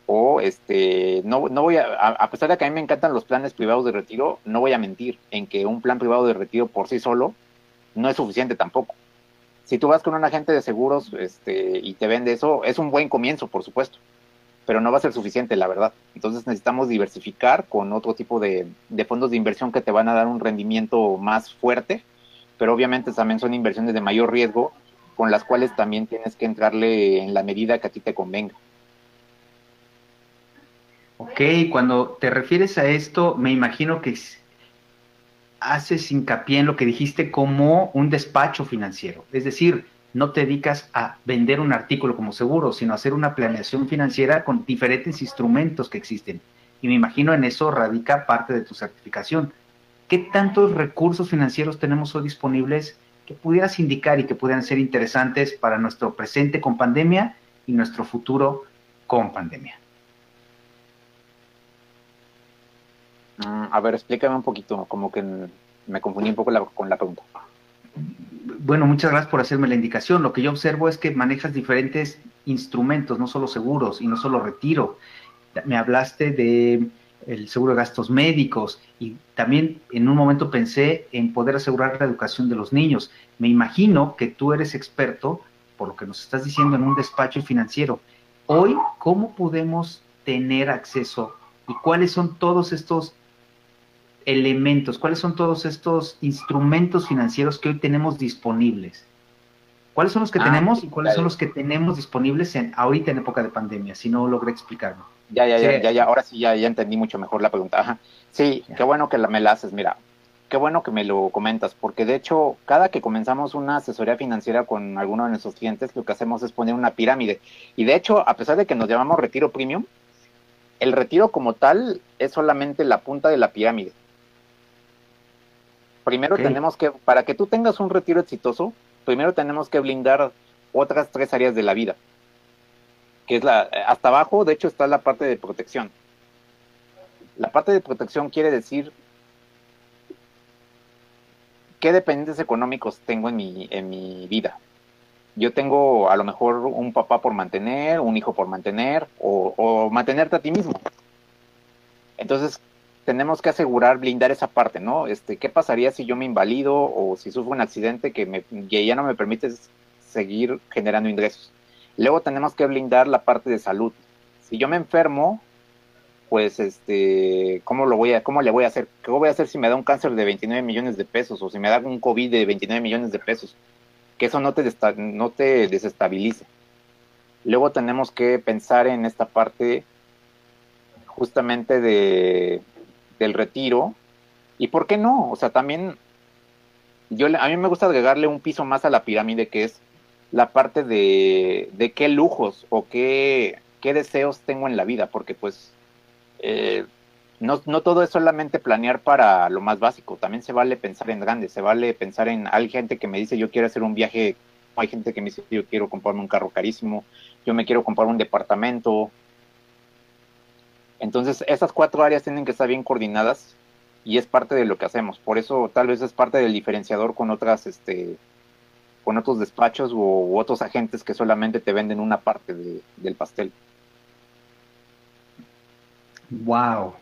o este no, no voy a, a pesar de que a mí me encantan los planes privados de retiro, no voy a mentir en que un plan privado de retiro por sí solo no es suficiente tampoco. Si tú vas con un agente de seguros este, y te vende eso, es un buen comienzo, por supuesto, pero no va a ser suficiente, la verdad. Entonces necesitamos diversificar con otro tipo de, de fondos de inversión que te van a dar un rendimiento más fuerte, pero obviamente también son inversiones de mayor riesgo, con las cuales también tienes que entrarle en la medida que a ti te convenga. Ok, cuando te refieres a esto, me imagino que haces hincapié en lo que dijiste como un despacho financiero. Es decir, no te dedicas a vender un artículo como seguro, sino a hacer una planeación financiera con diferentes instrumentos que existen. Y me imagino en eso radica parte de tu certificación. ¿Qué tantos recursos financieros tenemos hoy disponibles que pudieras indicar y que pudieran ser interesantes para nuestro presente con pandemia y nuestro futuro con pandemia? Mm, a ver, explícame un poquito, como que me confundí un poco con la pregunta. Bueno, muchas gracias por hacerme la indicación. Lo que yo observo es que manejas diferentes instrumentos, no solo seguros y no solo retiro. Me hablaste de el seguro de gastos médicos y también en un momento pensé en poder asegurar la educación de los niños. Me imagino que tú eres experto, por lo que nos estás diciendo, en un despacho financiero. Hoy, ¿cómo podemos tener acceso y cuáles son todos estos elementos, cuáles son todos estos instrumentos financieros que hoy tenemos disponibles. ¿Cuáles son los que ah, tenemos y cuáles son los que tenemos disponibles en, ahorita en época de pandemia? Si no logré explicarlo. Ya, ya, ya, ya, ahora sí ya, ya entendí mucho mejor la pregunta. Sí, qué bueno que la, me la haces, mira, qué bueno que me lo comentas, porque de hecho, cada que comenzamos una asesoría financiera con alguno de nuestros clientes, lo que hacemos es poner una pirámide. Y de hecho, a pesar de que nos llamamos retiro premium, el retiro como tal es solamente la punta de la pirámide primero tenemos que, para que tú tengas un retiro exitoso, primero tenemos que blindar otras tres áreas de la vida. Que es la, hasta abajo, de hecho, está la parte de protección. La parte de protección quiere decir qué dependientes económicos tengo en mi, en mi vida. Yo tengo a lo mejor un papá por mantener, un hijo por mantener, o, o mantenerte a ti mismo. Entonces, tenemos que asegurar, blindar esa parte, ¿no? Este, ¿Qué pasaría si yo me invalido o si sufro un accidente que, ya no me permite seguir generando ingresos? Luego tenemos que blindar la parte de salud. Si yo me enfermo, pues, este, ¿cómo, lo voy a, ¿cómo le voy a hacer? ¿Qué voy a hacer si me da un cáncer de 29 millones de pesos o si me da un COVID de 29 millones de pesos? Que eso no te, no te desestabilice. Luego tenemos que pensar en esta parte justamente de del retiro. ¿Y por qué no? O sea, también yo a mí me gusta agregarle un piso más a la pirámide que es la parte de, de qué lujos o qué, qué deseos tengo en la vida, porque pues eh, no, no todo es solamente planear para lo más básico, también se vale pensar en grande, se vale pensar en, hay gente que me dice yo quiero hacer un viaje, hay gente que me dice yo quiero comprarme un carro carísimo, yo me quiero comprar un departamento. Entonces, esas cuatro áreas tienen que estar bien coordinadas y es parte de lo que hacemos. Por eso tal vez es parte del diferenciador con otras, este, con otros despachos u, otros agentes que solamente te venden una parte del pastel. Wow.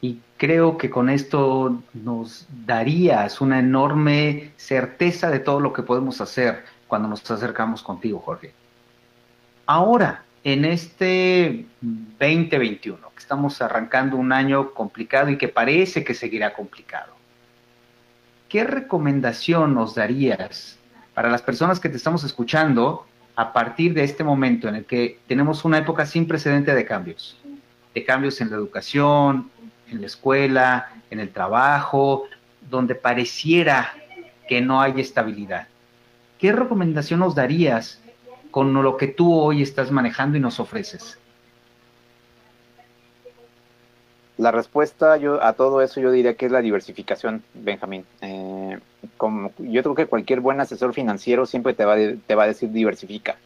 Y creo que con esto nos darías una enorme certeza de todo lo que podemos hacer cuando nos acercamos contigo, Jorge. Ahora, en este 2021, que estamos arrancando un año complicado y que parece que seguirá complicado, ¿qué recomendación nos darías para las personas que te estamos escuchando a partir de este momento en el que tenemos una época sin precedente de cambios? De cambios en la educación, en la escuela, en el trabajo, donde pareciera que no hay estabilidad. ¿Qué recomendación nos darías con lo que tú hoy estás manejando y nos ofreces? La respuesta a todo eso yo diría que es la diversificación, Benjamín. Eh, como, yo creo que cualquier buen asesor financiero siempre te va, te va a decir diversifica,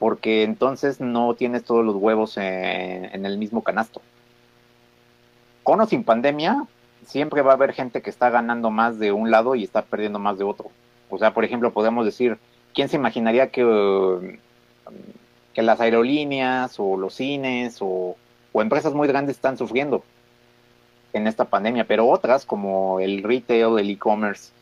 porque entonces no tienes todos los huevos en el mismo canasto con o sin pandemia, siempre va a haber gente que está ganando más de un lado y está perdiendo más de otro. O sea, por ejemplo, podemos decir, ¿quién se imaginaría que, las aerolíneas o los cines o, empresas muy grandes están sufriendo en esta pandemia? Pero otras, como el retail, el e-commerce,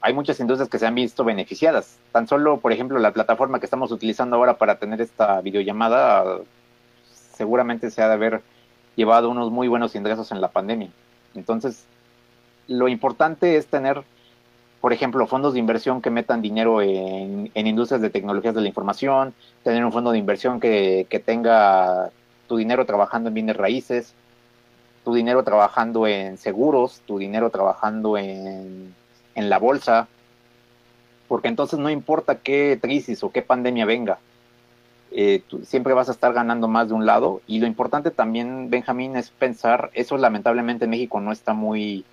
hay muchas industrias que se han visto beneficiadas. Tan solo, por ejemplo, la plataforma que estamos utilizando ahora para tener esta videollamada seguramente se ha de haber llevado unos muy buenos ingresos en la pandemia. Entonces, lo importante es tener, por ejemplo, fondos de inversión que metan dinero en, industrias de tecnologías de la información, tener un fondo de inversión que, tenga tu dinero trabajando en bienes raíces, tu dinero trabajando en seguros, tu dinero trabajando en, en la bolsa, porque entonces no importa qué crisis o qué pandemia venga, eh, siempre vas a estar ganando más de un lado. Y lo importante también, Benjamín, es pensar, eso lamentablemente en México no está muy,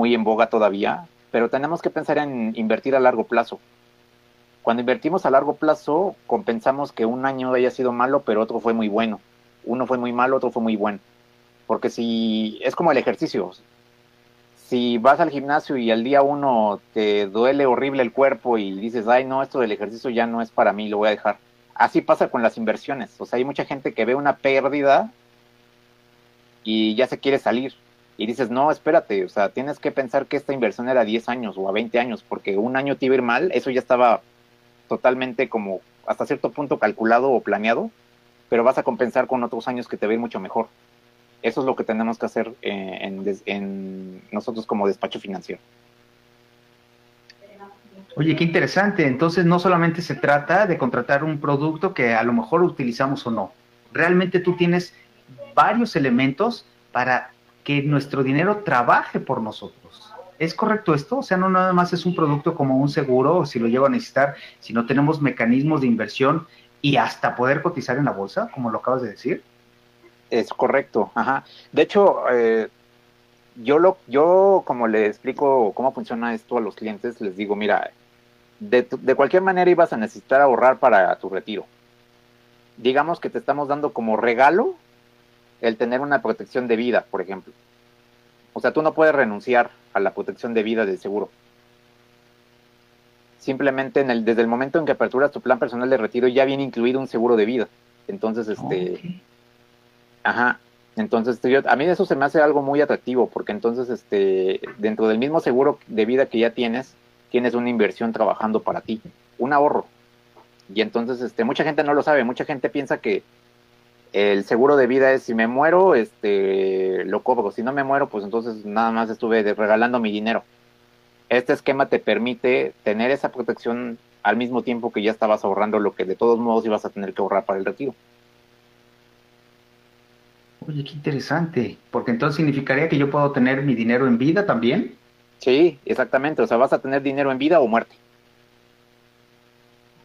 muy en boga todavía, pero tenemos que pensar en invertir a largo plazo. Cuando invertimos a largo plazo, compensamos que un año haya sido malo, pero otro fue muy bueno. Uno fue muy malo, otro fue muy bueno. Porque si es como el ejercicio, si vas al gimnasio y al día uno te duele horrible el cuerpo y dices, ay, no, esto del ejercicio ya no es para mí, lo voy a dejar. Así pasa con las inversiones. O sea, hay mucha gente que ve una pérdida y ya se quiere salir. Y dices, no, espérate, o sea, tienes que pensar que esta inversión era a 10 años o a 20 años, porque un año te iba a ir mal, eso ya estaba totalmente como hasta cierto punto calculado o planeado, pero vas a compensar con otros años que te va a ir mucho mejor. Eso es lo que tenemos que hacer en, nosotros como despacho financiero. Oye, qué interesante. Entonces no solamente se trata de contratar un producto que a lo mejor utilizamos o no. Realmente tú tienes varios elementos para que nuestro dinero trabaje por nosotros. ¿Es correcto esto? O sea, no nada más es un producto como un seguro, si lo llevo a necesitar, sino tenemos mecanismos de inversión y hasta poder cotizar en la bolsa, como lo acabas de decir. Es correcto, ajá. De hecho, eh, yo lo, yo como le explico cómo funciona esto a los clientes, les digo, mira, de, de cualquier manera ibas a necesitar ahorrar para tu retiro. Digamos que te estamos dando como regalo el tener una protección de vida, por ejemplo. O sea, tú no puedes renunciar a la protección de vida del seguro. Simplemente en el, desde el momento en que aperturas tu plan personal de retiro ya viene incluido un seguro de vida. Entonces, este, Ajá. Entonces, a mí eso se me hace algo muy atractivo, porque entonces, este, dentro del mismo seguro de vida que ya tienes, tienes una inversión trabajando para ti, un ahorro. Y entonces, este, mucha gente no lo sabe, mucha gente piensa que el seguro de vida es si me muero, este, lo cobro. Si no me muero, pues entonces nada más estuve regalando mi dinero. Este esquema te permite tener esa protección al mismo tiempo que ya estabas ahorrando lo que de todos modos ibas a tener que ahorrar para el retiro. Oye, qué interesante, porque entonces significaría que yo puedo tener mi dinero en vida también. Sí, exactamente. O sea, vas a tener dinero en vida o muerte.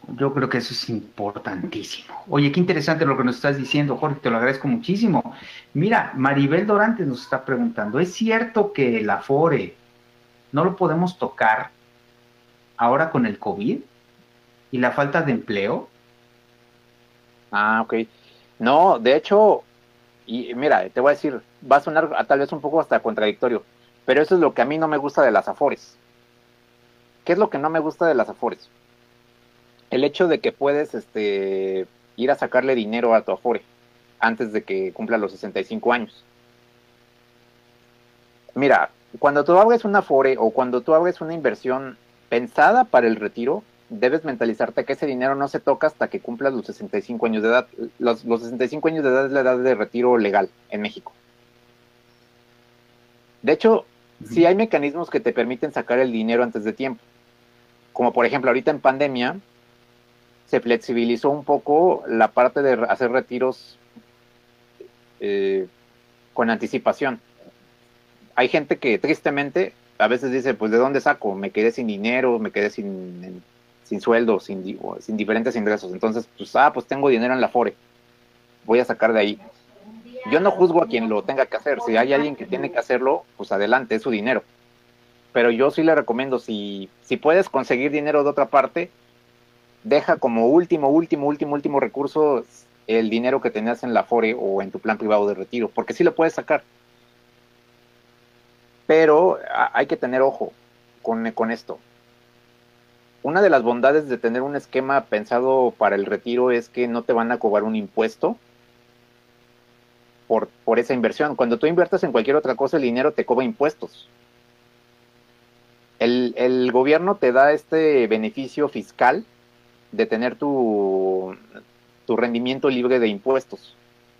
Yo creo que eso es importantísimo. Oye, qué interesante lo que nos estás diciendo, Jorge, te lo agradezco muchísimo. Mira, Maribel Dorantes nos está preguntando, ¿es cierto que el Afore no lo podemos tocar ahora con el COVID y la falta de empleo? Ah, ok. No, de hecho, y mira, te voy a decir, va a sonar tal vez un poco hasta contradictorio, pero eso es lo que a mí no me gusta de las Afores. ¿Qué es lo que no me gusta de las Afores? El hecho de que puedes este, ir a sacarle dinero a tu Afore antes de que cumpla los 65 años. Mira, cuando tú abres una Afore o cuando tú abres una inversión pensada para el retiro, debes mentalizarte que ese dinero no se toca hasta que cumplas los 65 años de edad. Los, los 65 años de edad es la edad de retiro legal en México. De hecho, sí hay mecanismos que te permiten sacar el dinero antes de tiempo. Como por ejemplo, ahorita en pandemia, se flexibilizó un poco la parte de hacer retiros eh, con anticipación. Hay gente que tristemente a veces dice, pues ¿de dónde saco? Me quedé sin dinero, me quedé sin, sin sueldo, sin, diferentes ingresos. Entonces, pues, ah, pues tengo dinero en la FORE, voy a sacar de ahí. Yo no juzgo a quien lo tenga que hacer. Si hay alguien que tiene que hacerlo, pues adelante, es su dinero. Pero yo sí le recomiendo, si, si puedes conseguir dinero de otra parte, deja como último, último, último, último recurso el dinero que tenías en la FORE o en tu plan privado de retiro, porque sí lo puedes sacar. Pero hay que tener ojo con, con esto. Una de las bondades de tener un esquema pensado para el retiro es que no te van a cobrar un impuesto por, por esa inversión. Cuando tú inviertes en cualquier otra cosa, el dinero te cobra impuestos. El, el gobierno te da este beneficio fiscal de tener tu, tu rendimiento libre de impuestos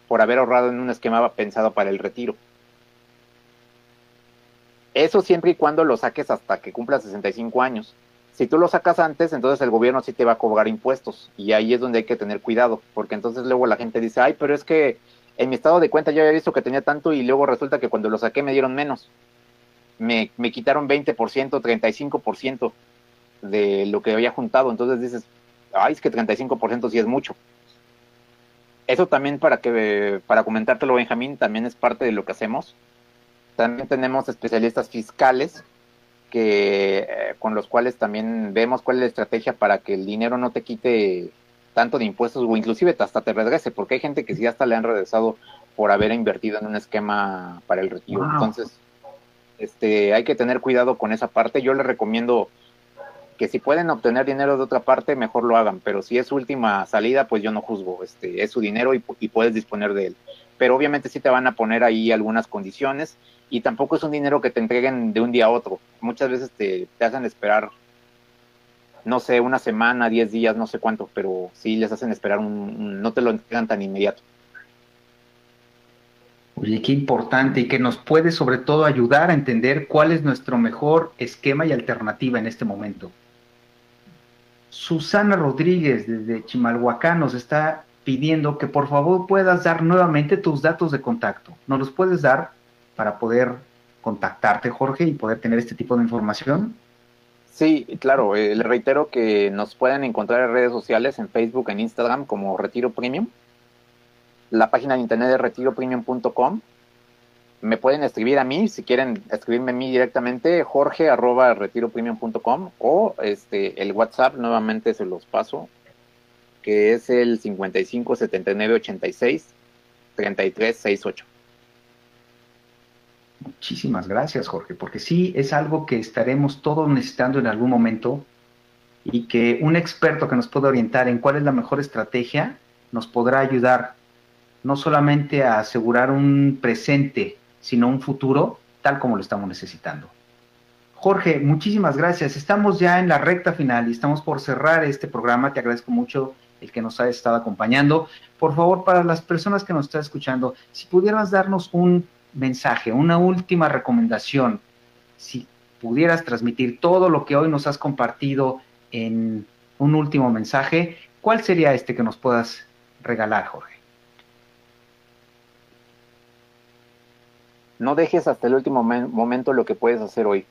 por haber ahorrado en un esquema pensado para el retiro. Eso siempre y cuando lo saques hasta que cumpla 65 años. Si tú lo sacas antes, entonces el gobierno sí te va a cobrar impuestos. Y ahí es donde hay que tener cuidado, porque entonces luego la gente dice, ay, pero es que en mi estado de cuenta yo había visto que tenía tanto y luego resulta que cuando lo saqué me dieron menos. Me, me quitaron 20%, 35% de lo que había juntado. Entonces dices, ay, es que 35% sí es mucho. Eso también para que para comentártelo, Benjamín, también es parte de lo que hacemos. También tenemos especialistas fiscales que eh, con los cuales también vemos cuál es la estrategia para que el dinero no te quite tanto de impuestos o inclusive hasta te regrese, porque hay gente que sí hasta le han regresado por haber invertido en un esquema para el retiro. Entonces, este, hay que tener cuidado con esa parte. Yo le recomiendo que si pueden obtener dinero de otra parte, mejor lo hagan, pero si es su última salida, pues yo no juzgo, este, es su dinero y, puedes disponer de él. Pero obviamente sí te van a poner ahí algunas condiciones y tampoco es un dinero que te entreguen de un día a otro. Muchas veces te, hacen esperar, no sé, una semana, diez días, no sé cuánto, pero sí les hacen esperar, un, no te lo entregan tan inmediato. Oye, qué importante y que nos puede sobre todo ayudar a entender cuál es nuestro mejor esquema y alternativa en este momento. Susana Rodríguez desde Chimalhuacán nos está pidiendo que por favor puedas dar nuevamente tus datos de contacto. ¿Nos los puedes dar para poder contactarte, Jorge, y poder tener este tipo de información? Sí, claro. Eh, le reitero que nos pueden encontrar en redes sociales, en Facebook, en Instagram, como Retiro Premium. La página de internet es retiropremium.com me pueden escribir a mí, si quieren escribirme a mí directamente, jorge arroba retiropremium.com o este, el WhatsApp, nuevamente se los paso, que es el 55 79 86 33 68. Muchísimas gracias, Jorge, porque sí es algo que estaremos todos necesitando en algún momento y que un experto que nos pueda orientar en cuál es la mejor estrategia nos podrá ayudar no solamente a asegurar un presente sino un futuro tal como lo estamos necesitando. Jorge, muchísimas gracias. Estamos ya en la recta final y estamos por cerrar este programa. Te agradezco mucho el que nos ha estado acompañando. Por favor, para las personas que nos están escuchando, si pudieras darnos un mensaje, una última recomendación, si pudieras transmitir todo lo que hoy nos has compartido en un último mensaje, ¿cuál sería este que nos puedas regalar, Jorge? No dejes hasta el último momento lo que puedes hacer hoy.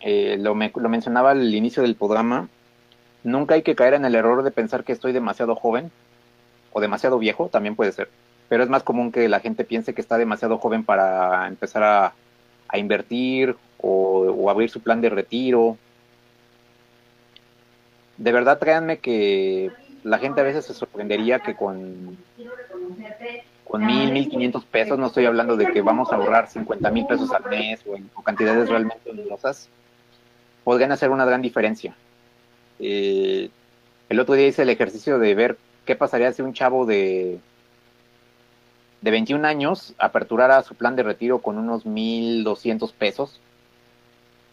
eh, lo, lo mencionaba al inicio del programa, nunca hay que caer en el error de pensar que estoy demasiado joven o demasiado viejo, también puede ser. Pero es más común que la gente piense que está demasiado joven para empezar a, invertir o, abrir su plan de retiro. De verdad, créanme que la gente a veces se sorprendería que con, con mil, mil quinientos pesos, no estoy hablando de que vamos a ahorrar cincuenta mil pesos al mes o, en, cantidades realmente numerosas, podrían hacer una gran diferencia. Eh, el otro día hice el ejercicio de ver qué pasaría si un chavo de, de 21 años aperturara su plan de retiro con unos 1.200 pesos.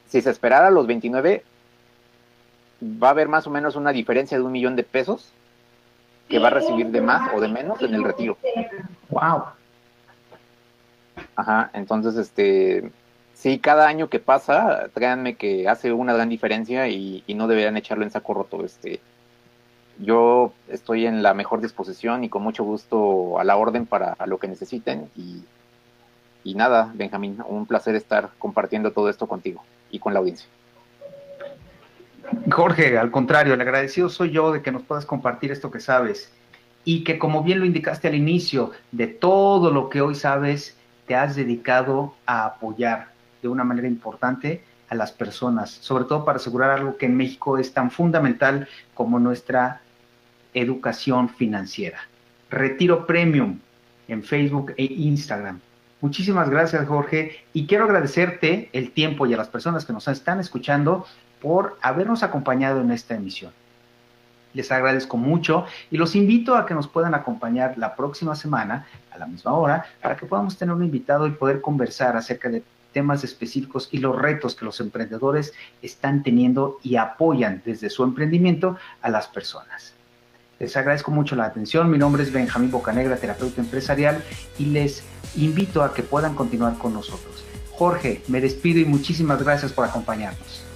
Si se esperara a los 29, va a haber más o menos una diferencia de un millón de pesos que va a recibir de más o de menos en el retiro. Wow. Ajá, entonces este sí, cada año que pasa, créanme que hace una gran diferencia y, no deberían echarlo en saco roto. Este, yo estoy en la mejor disposición y con mucho gusto a la orden para lo que necesiten. Y, y nada, Benjamín, un placer estar compartiendo todo esto contigo y con la audiencia. Jorge, al contrario, el agradecido soy yo de que nos puedas compartir esto que sabes y que como bien lo indicaste al inicio, de todo lo que hoy sabes, te has dedicado a apoyar de una manera importante a las personas, sobre todo para asegurar algo que en México es tan fundamental como nuestra educación financiera. Retiro Premium en Facebook e Instagram. Muchísimas gracias, Jorge, y quiero agradecerte el tiempo y a las personas que nos están escuchando por habernos acompañado en esta emisión. Les agradezco mucho y los invito a que nos puedan acompañar la próxima semana a la misma hora para que podamos tener un invitado y poder conversar acerca de temas específicos y los retos que los emprendedores están teniendo y apoyan desde su emprendimiento a las personas. Les agradezco mucho la atención. Mi nombre es Benjamín Bocanegra, terapeuta empresarial, y les invito a que puedan continuar con nosotros. Jorge, me despido y muchísimas gracias por acompañarnos.